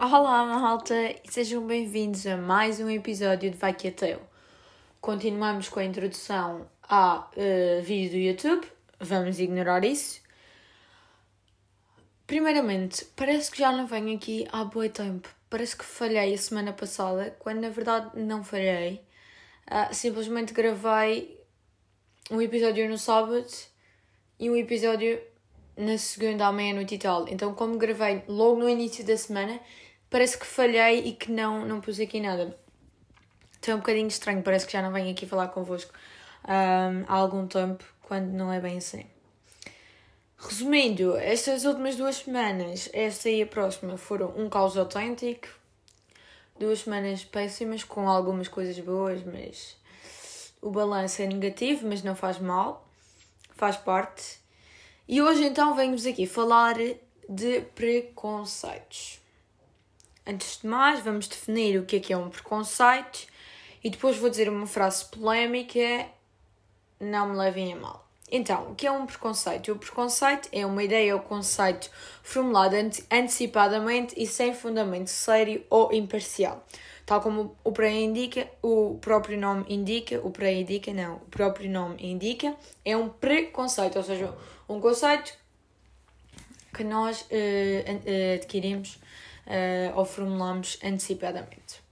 Olá, malta, e sejam bem-vindos a mais um episódio de Vai Que é Teu. Continuamos com a introdução a uh, vídeo do YouTube, vamos ignorar isso. Primeiramente, parece que já não venho aqui há bom tempo. Parece que falhei a semana passada, quando na verdade não falhei. Uh, simplesmente gravei um episódio no sábado e um episódio na segunda à meia-noite e tal. Então, como gravei logo no início da semana, parece que falhei e que não, não pus aqui nada. Então é um bocadinho estranho, parece que já não venho aqui falar convosco um, há algum tempo, quando não é bem assim. Resumindo, estas últimas duas semanas, esta e a próxima, foram um caos autêntico. Duas semanas péssimas, com algumas coisas boas, mas o balanço é negativo, mas não faz mal, faz parte. E hoje então venho-vos aqui falar de preconceitos. Antes de mais, vamos definir o que é que é um preconceito e depois vou dizer uma frase polémica, não me levem a mal. Então, o que é um preconceito? O preconceito é uma ideia ou conceito formulado antecipadamente e sem fundamento sério ou imparcial. Tal como o, indica, o próprio nome indica, o pré-indica, não, o próprio nome indica, é um preconceito, ou seja, um conceito que nós uh, adquirimos uh, ou formulamos antecipadamente.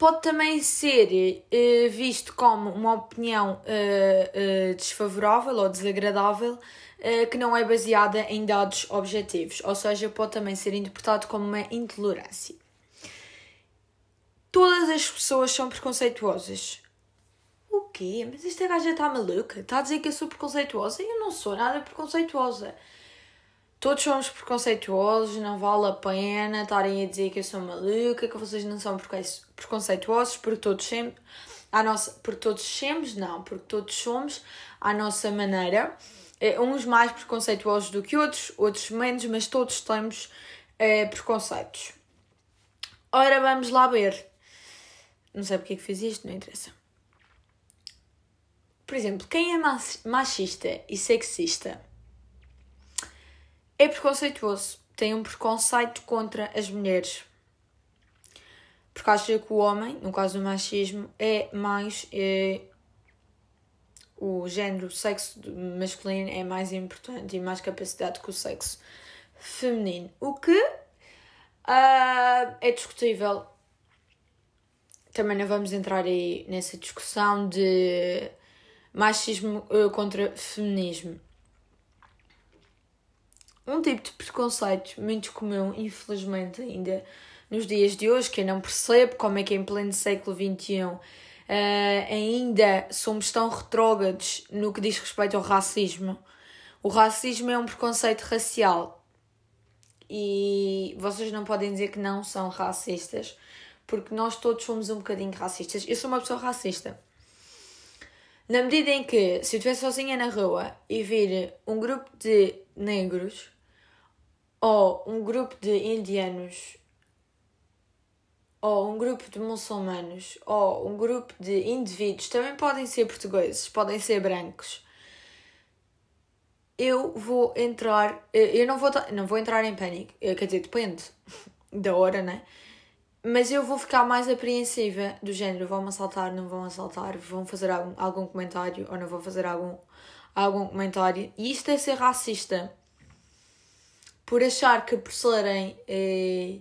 Pode também ser uh, visto como uma opinião uh, desfavorável ou desagradável que não é baseada em dados objetivos, ou seja, pode também ser interpretado como uma intolerância. Todas as pessoas são preconceituosas. O quê? Mas esta gaja está maluca? Está a dizer que eu sou preconceituosa? Eu não sou nada preconceituosa. Todos somos preconceituosos, não vale a pena estarem a dizer que eu sou maluca, que vocês não são preconceituosos, porque todos sempre, a nossa, porque todos somos, não, porque todos somos à nossa maneira, é, uns mais preconceituosos do que outros, outros menos, mas todos temos é, preconceitos. Ora, vamos lá ver. Não sei porque é que fiz isto, não interessa. Por exemplo, quem é machista e sexista? É preconceituoso, tem um preconceito contra as mulheres. Porque acha que o homem, no caso do machismo, é mais. É, o género, o sexo masculino é mais importante e mais capacidade que o sexo feminino. O que uh, é discutível. Também não vamos entrar aí nessa discussão de machismo uh, contra feminismo. Um tipo de preconceito muito comum, infelizmente, ainda nos dias de hoje, que eu não percebo como é que em pleno século XXI uh, eh, ainda somos tão retrógrados no que diz respeito ao racismo. O racismo é um preconceito racial e vocês não podem dizer que não são racistas, porque nós todos somos um bocadinho racistas. Eu sou uma pessoa racista. Na medida em que, se eu estiver sozinha na rua e vir um grupo de negros ou um grupo de indianos, ou um grupo de muçulmanos, ou um grupo de indivíduos, também podem ser portugueses, podem ser brancos. Eu vou entrar, eu não vou, não vou entrar em pânico, quer dizer, depende da hora, né? Mas eu vou ficar mais apreensiva do género, vão-me assaltar, não vão assaltar, vão fazer algum, algum comentário ou não vão fazer algum, algum comentário. E isto é ser racista por achar que por serem eh,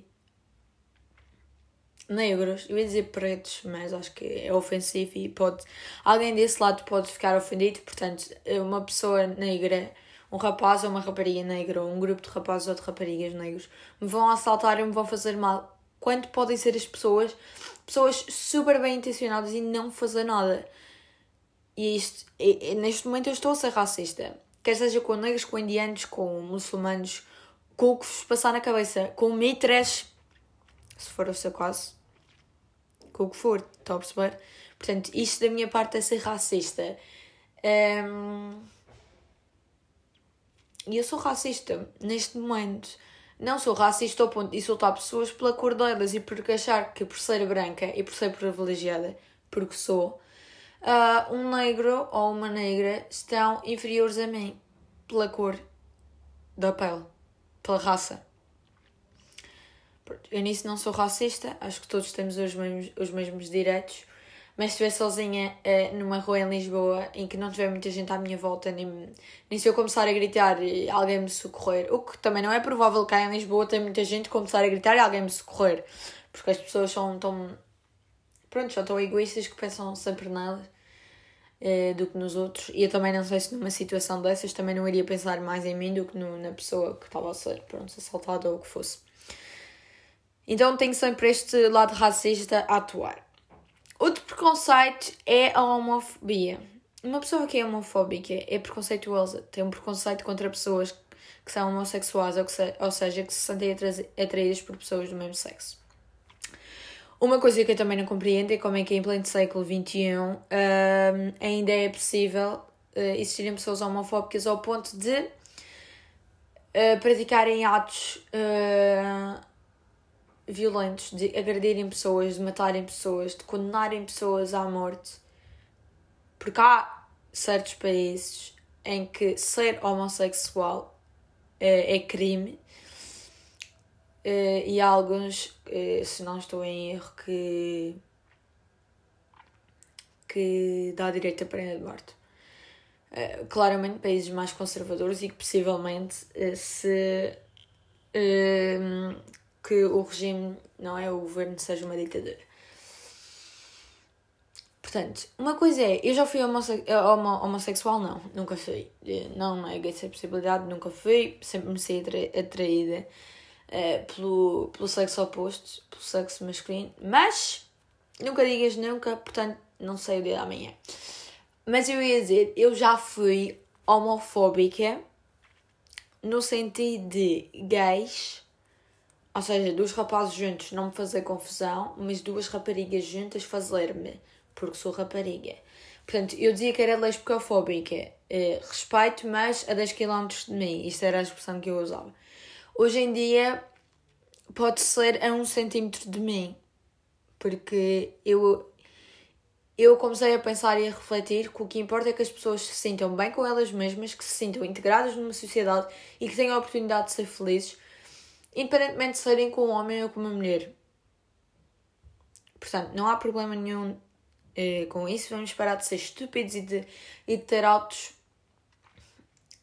negros, eu ia dizer pretos, mas acho que é ofensivo e pode. Alguém desse lado pode ficar ofendido, portanto, uma pessoa negra, um rapaz ou uma rapariga negra, ou um grupo de rapazes ou de raparigas negros, me vão assaltar e me vão fazer mal. Quanto podem ser as pessoas, pessoas super bem intencionadas e não fazer nada. E isto, e, e neste momento eu estou a ser racista. Quer seja com negros, com indianos, com muçulmanos, com o que vos passar na cabeça, com o meio se for o seu caso, com o que for, está a perceber? Portanto, isto da minha parte é ser racista. Um, e eu sou racista neste momento. Não sou racista ao ponto de insultar pessoas pela cor delas e por achar que por ser branca e por ser privilegiada porque sou, uh, um negro ou uma negra estão inferiores a mim pela cor da pele, pela raça. Eu nisso não sou racista, acho que todos temos os mesmos, os mesmos direitos, mas se estiver sozinha uh, numa rua em Lisboa em que não tiver muita gente à minha volta, nem, nem se eu começar a gritar e alguém me socorrer, o que também não é provável que cá em Lisboa tenha muita gente começar a gritar e alguém me socorrer, porque as pessoas são tão. Pronto, são tão egoístas que pensam sempre nelas uh, do que nos outros. E eu também não sei se numa situação dessas também não iria pensar mais em mim do que no, na pessoa que estava a ser pronto, assaltada ou o que fosse. Então tenho sempre este lado racista a atuar. Outro preconceito é a homofobia. Uma pessoa que é homofóbica é preconceituosa, tem um preconceito contra pessoas que são homossexuais, ou, que se, ou seja, que se sentem atraídas por pessoas do mesmo sexo. Uma coisa que eu também não compreendo é como é que em pleno século XXI um, ainda é possível uh, existirem pessoas homofóbicas ao ponto de uh, praticarem atos uh, violentos, de agredirem pessoas, de matarem pessoas, de condenarem pessoas à morte. Porque há certos países em que ser homossexual é, é crime e há alguns, se não estou em erro, que, que dá direito à pena de morte. claramente países mais conservadores e que possivelmente se que o regime, não é? O governo seja uma ditadura. Portanto, uma coisa é, eu já fui homosse homo homossexual, não, nunca fui. Não neguei essa possibilidade, nunca fui, sempre me sei atraída uh, pelo, pelo sexo oposto, pelo sexo masculino, mas nunca digas nunca, portanto, não sei o dia da manhã. Mas eu ia dizer, eu já fui homofóbica no sentido de gays ou seja, dois rapazes juntos não me fazer confusão, mas duas raparigas juntas fazer-me, porque sou rapariga. Portanto, eu dizia que era lesbicofóbica. Eh, respeito, mas a 10 km de mim. Isto era a expressão que eu usava. Hoje em dia, pode ser a um centímetro de mim. Porque eu, eu comecei a pensar e a refletir que o que importa é que as pessoas se sintam bem com elas mesmas, que se sintam integradas numa sociedade e que tenham a oportunidade de ser felizes independentemente de serem com um homem ou com uma mulher. Portanto, não há problema nenhum eh, com isso. Vamos parar de ser estúpidos e de, e de ter autos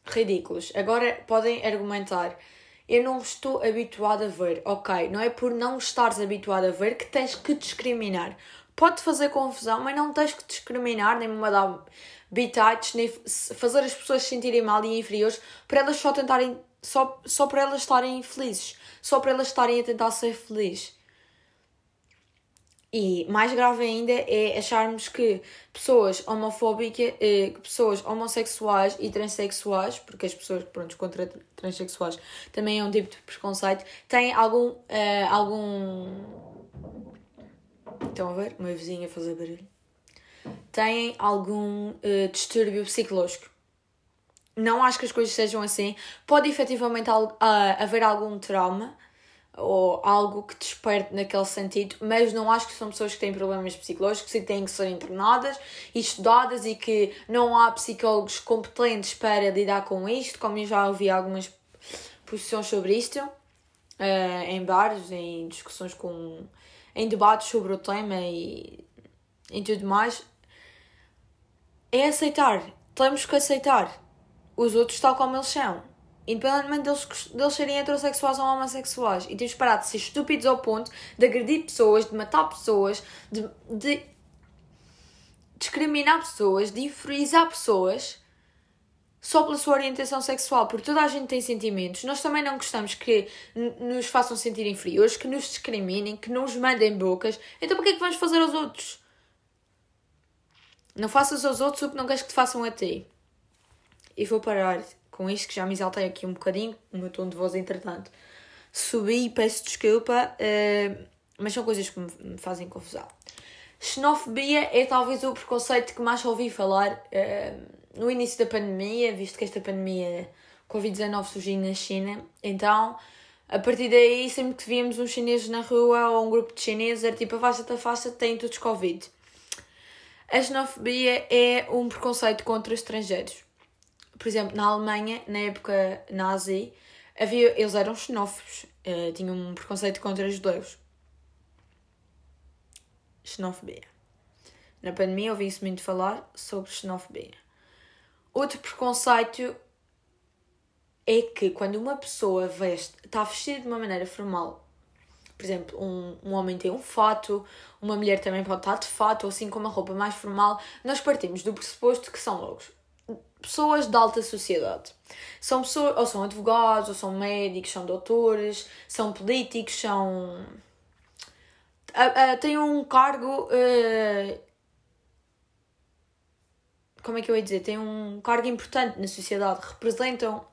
ridículos. Agora podem argumentar. Eu não estou habituado a ver. Ok, não é por não estares habituado a ver que tens que discriminar. Pode fazer confusão, mas não tens que discriminar, nem mandar bitites, nem fazer as pessoas se sentirem mal e inferiores para elas só tentarem só, só para elas estarem felizes, só para elas estarem a tentar ser felizes. E mais grave ainda é acharmos que pessoas homofóbicas, eh, pessoas homossexuais e transexuais, porque as pessoas pronto, contra transexuais também é um tipo de preconceito, têm algum. Uh, algum... Estão a ver? Uma vizinha fazer barulho. Têm algum uh, distúrbio psicológico não acho que as coisas sejam assim. Pode efetivamente haver algum trauma ou algo que desperte naquele sentido, mas não acho que são pessoas que têm problemas psicológicos e têm que ser internadas e estudadas e que não há psicólogos competentes para lidar com isto, como eu já ouvi algumas posições sobre isto, uh, em bares, em discussões com. em debates sobre o tema e em tudo mais. É aceitar. Temos que aceitar os outros tal como eles são. Independentemente deles, deles serem heterossexuais ou homossexuais. E temos parado de ser estúpidos ao ponto de agredir pessoas, de matar pessoas, de, de discriminar pessoas, de inferiorizar pessoas só pela sua orientação sexual, porque toda a gente tem sentimentos. Nós também não gostamos que nos façam sentir inferiores, que nos discriminem, que nos mandem bocas. Então, porquê é que vamos fazer aos outros? Não faças aos outros o que não queres que te façam a ti. E vou parar com isto, que já me exaltei aqui um bocadinho, o meu tom de voz entretanto. Subi e peço desculpa, uh, mas são coisas que me fazem confusão. Xenofobia é talvez o preconceito que mais ouvi falar uh, no início da pandemia, visto que esta pandemia Covid-19 surgiu na China. Então, a partir daí, sempre que víamos uns chineses na rua ou um grupo de chineses, era tipo afasta-te, afasta-te, têm todos Covid. A xenofobia é um preconceito contra estrangeiros. Por exemplo, na Alemanha, na época nazi, havia, eles eram xenófobos, uh, tinham um preconceito contra os judeus. Xenofobia. Na pandemia ouvi-se muito falar sobre xenofobia. Outro preconceito é que quando uma pessoa veste, está vestida de uma maneira formal por exemplo, um, um homem tem um fato, uma mulher também pode estar de fato, ou assim com uma roupa mais formal. Nós partimos do pressuposto que são logo pessoas de alta sociedade. São pessoas, ou são advogados, ou são médicos, são doutores, são políticos, são. Uh, uh, têm um cargo. Uh, como é que eu ia dizer? Têm um cargo importante na sociedade, representam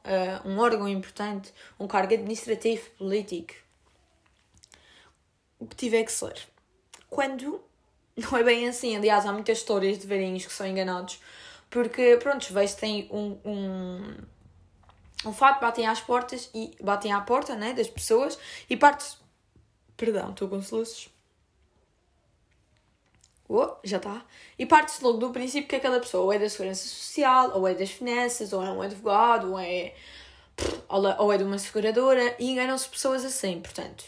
um órgão importante, um cargo administrativo, político o que tiver que ser. Quando não é bem assim, aliás, há muitas histórias de velhinhos que são enganados, porque, pronto, os têm um, um, um fato, batem às portas e batem à porta né, das pessoas e parte Perdão, estou com soluços. Oh, já está. E parte-se logo do princípio que aquela pessoa ou é da segurança social, ou é das finanças, ou é um advogado, ou é, ou é de uma seguradora, e enganam-se pessoas assim, portanto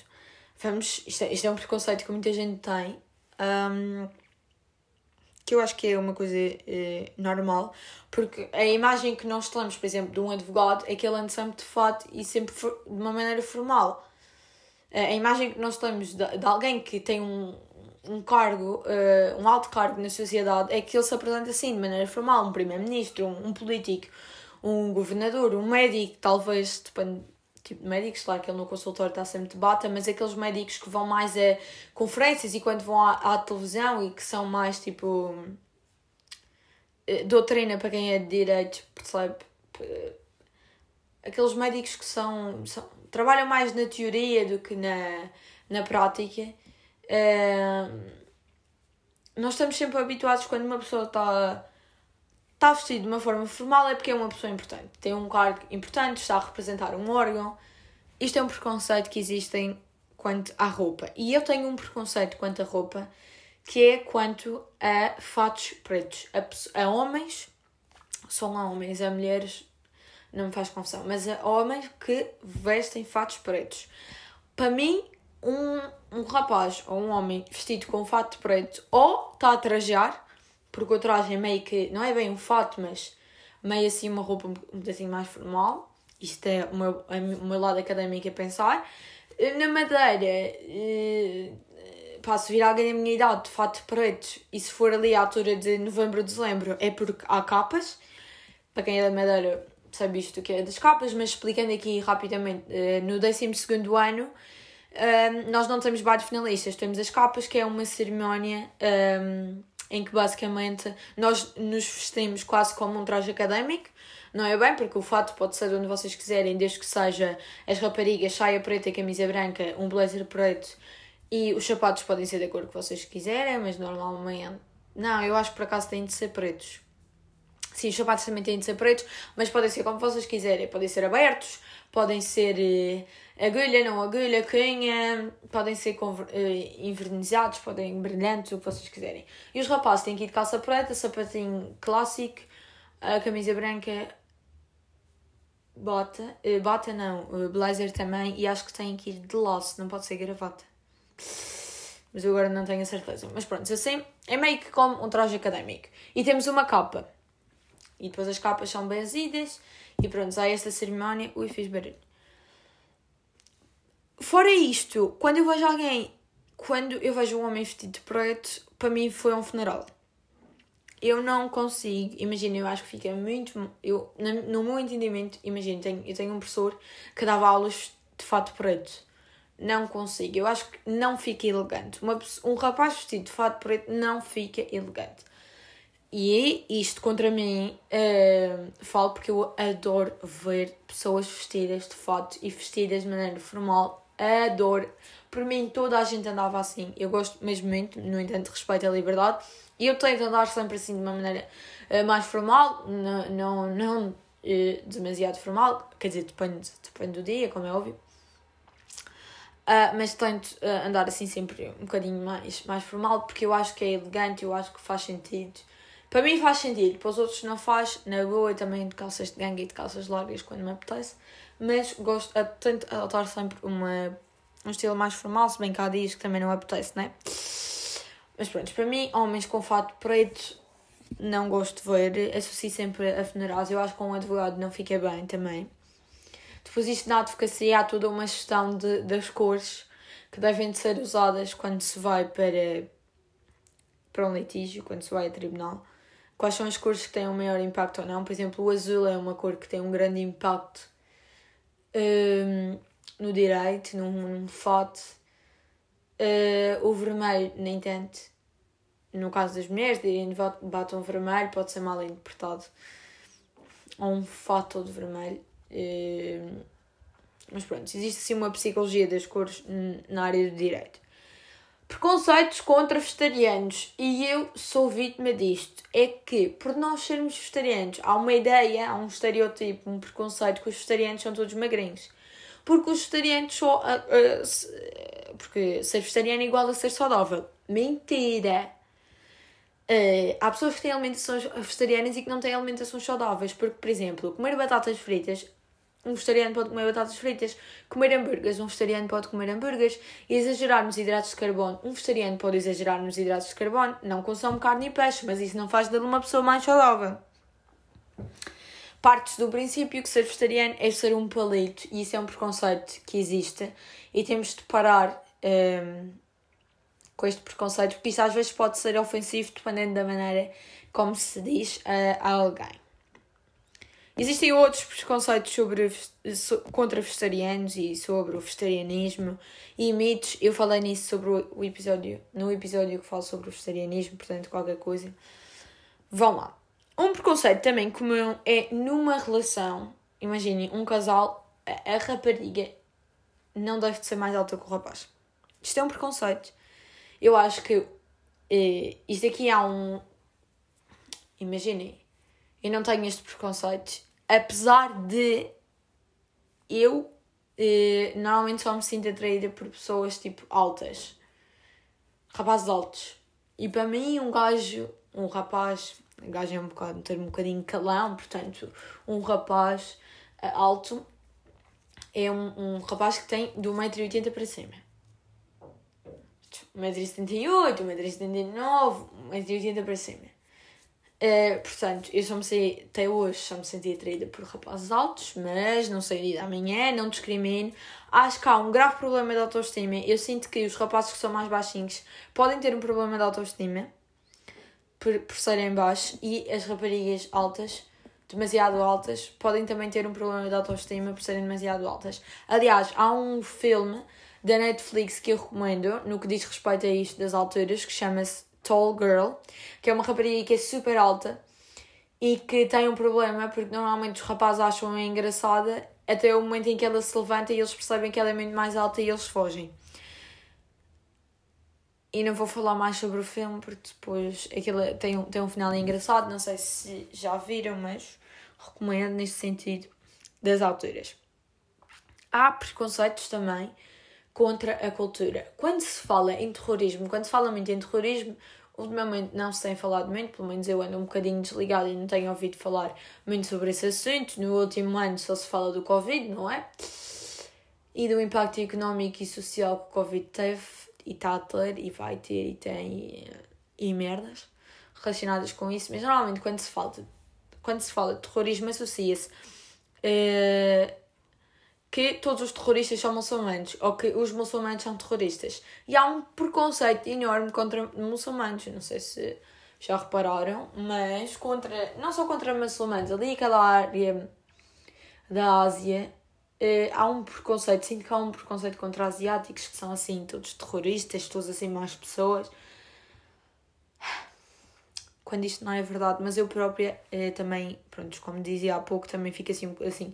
vamos, isto é, isto é um preconceito que muita gente tem, um, que eu acho que é uma coisa eh, normal, porque a imagem que nós temos, por exemplo, de um advogado é que ele anda sempre de fato e sempre de uma maneira formal. A imagem que nós temos de, de alguém que tem um, um cargo, uh, um alto cargo na sociedade, é que ele se apresenta assim, de maneira formal, um primeiro-ministro, um, um político, um governador, um médico, talvez, depende tipo de médicos, claro que ele no consultório está sempre de bata, mas aqueles médicos que vão mais a conferências e quando vão à, à televisão e que são mais tipo eh, doutrina para quem é de direito, percebe? Aqueles médicos que são, são trabalham mais na teoria do que na, na prática. Uh, nós estamos sempre habituados quando uma pessoa está está vestido de uma forma formal é porque é uma pessoa importante, tem um cargo importante, está a representar um órgão. Isto é um preconceito que existe quanto à roupa. E eu tenho um preconceito quanto à roupa que é quanto a fatos pretos. A, a homens, são a homens, a mulheres não me faz confusão, mas a homens que vestem fatos pretos. Para mim, um, um rapaz ou um homem vestido com fato preto ou está a trajar porque o traje é meio que, não é bem um fato, mas meio assim uma roupa um bocadinho mais formal. Isto é o meu, o meu lado académico a pensar. Na Madeira, eh, pá, se vir alguém da minha idade de fato preto e se for ali à altura de novembro, dezembro, é porque há capas. Para quem é da Madeira sabe isto que é das capas, mas explicando aqui rapidamente, eh, no 12 ano eh, nós não temos baile finalistas, temos as capas, que é uma cerimónia em que basicamente nós nos vestimos quase como um traje académico, não é bem, porque o fato pode ser onde vocês quiserem, desde que seja as raparigas, saia preta e camisa branca, um blazer preto e os sapatos podem ser da cor que vocês quiserem, mas normalmente. Não, eu acho que por acaso têm de ser pretos. Sim, os sapatos também têm de ser pretos, mas podem ser como vocês quiserem. Podem ser abertos, podem ser uh, agulha, não agulha, cunha, podem ser uh, envernizados, podem brilhantes, o que vocês quiserem. E os rapazes têm que ir de calça preta, sapatinho clássico, a camisa branca, bota, uh, bota não, blazer também, e acho que têm que ir de laço, não pode ser gravata. Mas eu agora não tenho a certeza. Mas pronto, assim é meio que como um traje académico. E temos uma capa e depois as capas são benzidas e pronto, há esta cerimónia. Ui, fiz barulho. Fora isto, quando eu vejo alguém, quando eu vejo um homem vestido de preto, para mim foi um funeral. Eu não consigo, imagina, eu acho que fica muito. Eu, no meu entendimento, imagina, eu tenho um professor que dava aulas de fato preto. Não consigo, eu acho que não fica elegante. Uma, um rapaz vestido de fato preto não fica elegante. E isto contra mim, uh, falo porque eu adoro ver pessoas vestidas de fato e vestidas de maneira formal. Adoro. Por mim, toda a gente andava assim. Eu gosto mesmo muito, no entanto, respeito a liberdade. E eu tento andar sempre assim de uma maneira uh, mais formal, não, não, não uh, demasiado formal. Quer dizer, depende, depende do dia, como é óbvio. Uh, mas tento uh, andar assim sempre um bocadinho mais, mais formal porque eu acho que é elegante, eu acho que faz sentido. Para mim faz sentido, para os outros não faz, na boa eu também de calças de ganga e de calças largas quando me apetece, mas gosto, uh, tento adotar sempre uma, um estilo mais formal, se bem que há dias que também não apetece, né? Mas pronto, para mim, homens com fato preto não gosto de ver, associo sempre a funerais, eu acho que com um advogado não fica bem também. Depois isto na advocacia há toda uma gestão de, das cores que devem de ser usadas quando se vai para, para um litígio, quando se vai a tribunal. Quais são as cores que têm um maior impacto ou não? Por exemplo, o azul é uma cor que tem um grande impacto um, no direito, num, num fato. Uh, o vermelho, nem tanto. No caso das mulheres, direm batom vermelho, pode ser mal interpretado. Ou um fato de vermelho. Uh, mas pronto, existe sim uma psicologia das cores na área do direito. Preconceitos contra vegetarianos. E eu sou vítima disto. É que, por nós sermos vegetarianos, há uma ideia, há um estereotipo, um preconceito que os vegetarianos são todos magrinhos. Porque os vegetarianos. Uh, uh, porque ser vegetariano é igual a ser saudável. Mentira! Uh, há pessoas que têm alimentações vegetarianas e que não têm alimentações saudáveis. Porque, por exemplo, comer batatas fritas um vegetariano pode comer batatas fritas, comer hambúrgueres, um vegetariano pode comer hambúrgueres, exagerar nos hidratos de carbono, um vegetariano pode exagerar nos hidratos de carbono, não consome carne e peixe, mas isso não faz dele uma pessoa mais saudável. Partes do princípio que ser vegetariano é ser um palito, e isso é um preconceito que existe, e temos de parar um, com este preconceito, porque isso às vezes pode ser ofensivo dependendo da maneira como se diz a, a alguém. Existem outros preconceitos sobre, contra vegetarianos e sobre o vegetarianismo e mitos. Eu falei nisso sobre o episódio, no episódio que falo sobre o vegetarianismo, portanto, qualquer coisa. Vão lá. Um preconceito também comum é numa relação, imaginem, um casal, a, a rapariga não deve de ser mais alta que o rapaz. Isto é um preconceito. Eu acho que eh, isto aqui há um. Imaginem, eu não tenho este preconceito, apesar de eu eh, normalmente só me sinto atraída por pessoas tipo altas, rapazes altos. E para mim, um gajo, um rapaz, um gajo é um bocado, um termo um bocadinho calão, portanto, um rapaz uh, alto é um, um rapaz que tem de 1,80m para cima. 1,78m, 1,79m, 1,80m para cima. Uh, portanto, eu só me sei, até hoje, só me senti atraída por rapazes altos, mas não sei dia amanhã, não discrimino. Acho que há um grave problema de autoestima. Eu sinto que os rapazes que são mais baixinhos podem ter um problema de autoestima por, por serem baixos e as raparigas altas, demasiado altas, podem também ter um problema de autoestima por serem demasiado altas. Aliás, há um filme da Netflix que eu recomendo no que diz respeito a isto das alturas que chama-se Tall Girl, que é uma rapariga que é super alta e que tem um problema porque normalmente os rapazes acham-a engraçada até o momento em que ela se levanta e eles percebem que ela é muito mais alta e eles fogem. E não vou falar mais sobre o filme porque depois aquilo tem um, tem um final engraçado, não sei se já viram, mas recomendo nesse sentido das alturas. Há preconceitos também contra a cultura. Quando se fala em terrorismo, quando se fala muito em terrorismo, ultimamente não se tem falado muito, pelo menos eu ando um bocadinho desligada e não tenho ouvido falar muito sobre esse assunto. No último ano só se fala do Covid, não é? E do impacto económico e social que o Covid teve e está a ter e vai ter e tem e, merdas relacionadas com isso. Mas normalmente quando se fala de, quando se fala de terrorismo associa-se uh, que todos os terroristas são muçulmanos ou que os muçulmanos são terroristas. E há um preconceito enorme contra muçulmanos. Não sei se já repararam, mas contra, não só contra muçulmanos, ali aquela área da Ásia, eh, há um preconceito, sinto que há um preconceito contra asiáticos que são assim, todos terroristas, todos assim más pessoas. Quando isto não é verdade, mas eu própria eh, também, pronto, como dizia há pouco, também fico assim, assim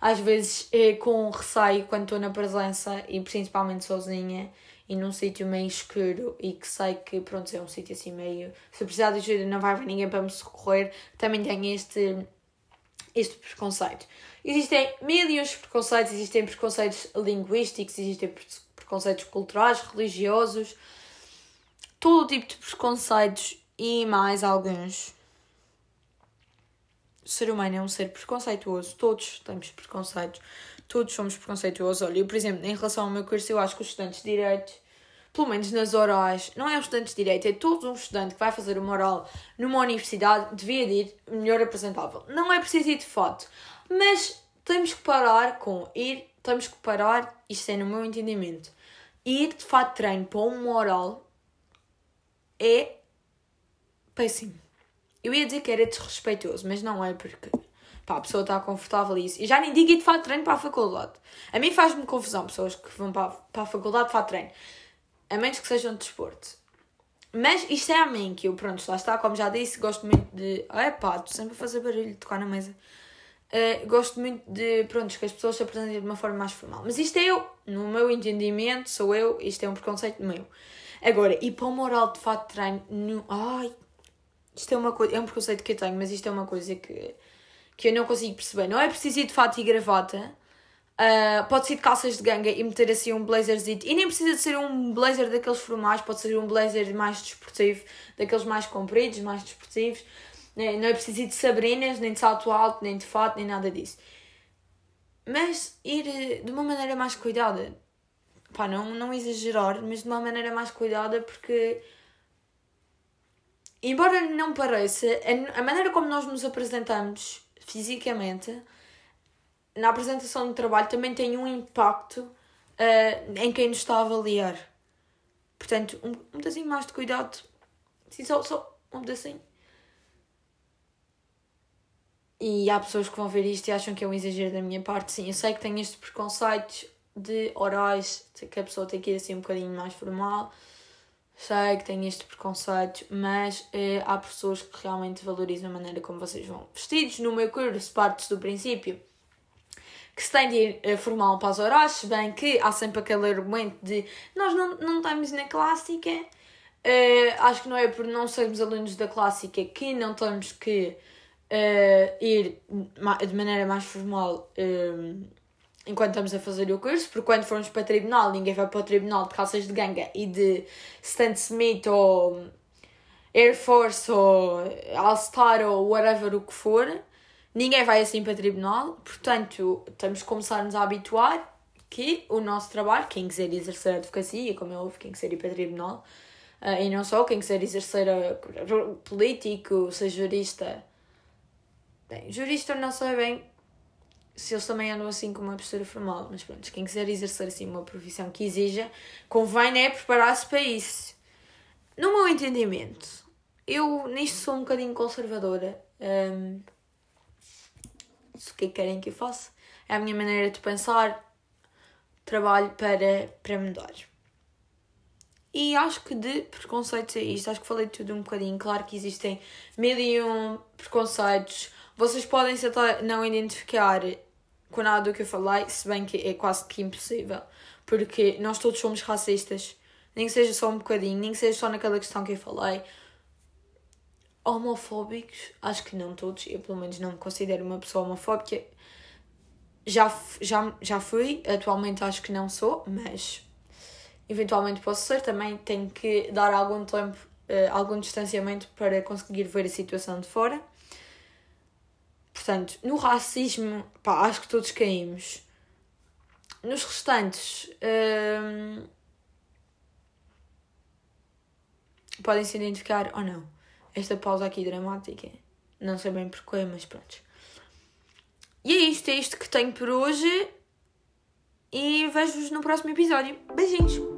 às vezes é com receio quando estou na presença e principalmente sozinha e num sítio meio escuro e que sei que pronto é um sítio assim meio se precisar de ajuda não vai haver ninguém para me socorrer também tenho este este preconceito existem mil e uns preconceitos existem preconceitos linguísticos existem preconceitos culturais, religiosos, todo tipo de preconceitos e mais alguns. O ser humano é um ser preconceituoso, todos temos preconceitos, todos somos preconceituosos. Olha, eu, por exemplo, em relação ao meu curso, eu acho que os estudantes de Direito, pelo menos nas orais, não é um estudante de Direito, é todo um estudante que vai fazer uma oral numa universidade, devia de ir melhor apresentável. Não é preciso ir de foto, mas temos que parar com ir, temos que parar, isto é no meu entendimento, ir de fato treino para uma oral é péssimo. Eu ia dizer que era desrespeitoso, mas não é porque pá, a pessoa está confortável e isso. E já nem digo ir de fato treino para a faculdade. A mim faz-me confusão pessoas que vão para, para a faculdade de fato treino. A menos que sejam de desporto. Mas isto é a mim, que eu, pronto, lá está, como já disse, gosto muito de. É pá, estou sempre a fazer barulho, tocar na mesa. Uh, gosto muito de, pronto, que as pessoas se apresentem de uma forma mais formal. Mas isto é eu, no meu entendimento, sou eu, isto é um preconceito meu. Agora, e para o moral de fato de treino, no, ai, isto é uma coisa, é um preconceito que eu tenho, mas isto é uma coisa que, que eu não consigo perceber. Não é preciso ir de fato e gravata, uh, pode ser de calças de ganga e meter assim um blazerzito, e nem precisa de ser um blazer daqueles formais, pode ser um blazer mais desportivo, daqueles mais compridos, mais desportivos. Não é preciso ir de sabrinas, nem de salto alto, nem de fato, nem nada disso. Mas ir eh, de uma maneira mais cuidada. Pá, não, não exagerar, mas de uma maneira mais cuidada, porque embora não pareça, a maneira como nós nos apresentamos fisicamente na apresentação do trabalho também tem um impacto uh, em quem nos está a avaliar. Portanto, um, um pedacinho mais de cuidado. Sim, só, só um pedacinho. E há pessoas que vão ver isto e acham que é um exagero da minha parte. Sim, eu sei que tenho estes preconceitos de orais, que a pessoa tem que ir assim um bocadinho mais formal sei que tenho este preconceito, mas eh, há pessoas que realmente valorizam a maneira como vocês vão vestidos. No meu curso, partes do princípio que se tem de ir eh, formal para as horas, se bem que há sempre aquele argumento de nós não, não estamos na clássica. Uh, acho que não é por não sermos alunos da clássica que não temos que ir de maneira mais formal enquanto estamos a fazer o curso, porque quando formos para o tribunal, ninguém vai para o tribunal de calças de ganga e de Stan Smith ou Air Force ou All-Star ou whatever o que for. Ninguém vai assim para o tribunal, portanto, temos que começar-nos a habituar que o nosso trabalho, quem quiser exercer a advocacia, como é óbvio, quem quiser ir para o tribunal, uh, e não só, quem quiser exercer a, político, ser jurista. Bem, jurista não sei bem se eles também andam assim com uma postura formal, mas pronto, quem quiser exercer assim uma profissão que exija, convém né, preparar-se para isso. No meu entendimento, eu nisto sou um bocadinho conservadora. Um, o que querem que eu faça? É a minha maneira de pensar, trabalho para, para mudar. E acho que de preconceitos é isto, acho que falei tudo um bocadinho. Claro que existem mil e um preconceitos. Vocês podem se até não identificar com nada do que eu falei, se bem que é quase que impossível, porque nós todos somos racistas, nem que seja só um bocadinho, nem que seja só naquela questão que eu falei. Homofóbicos, acho que não todos, eu pelo menos não me considero uma pessoa homofóbica. Já, já, já fui, atualmente acho que não sou, mas eventualmente posso ser. Também tenho que dar algum tempo, uh, algum distanciamento para conseguir ver a situação de fora. Portanto, no racismo, pá, acho que todos caímos. Nos restantes, hum, podem se identificar ou não. Esta pausa aqui dramática, não sei bem porquê, mas pronto. E é isto, é isto que tenho por hoje. E vejo-vos no próximo episódio. Beijinhos!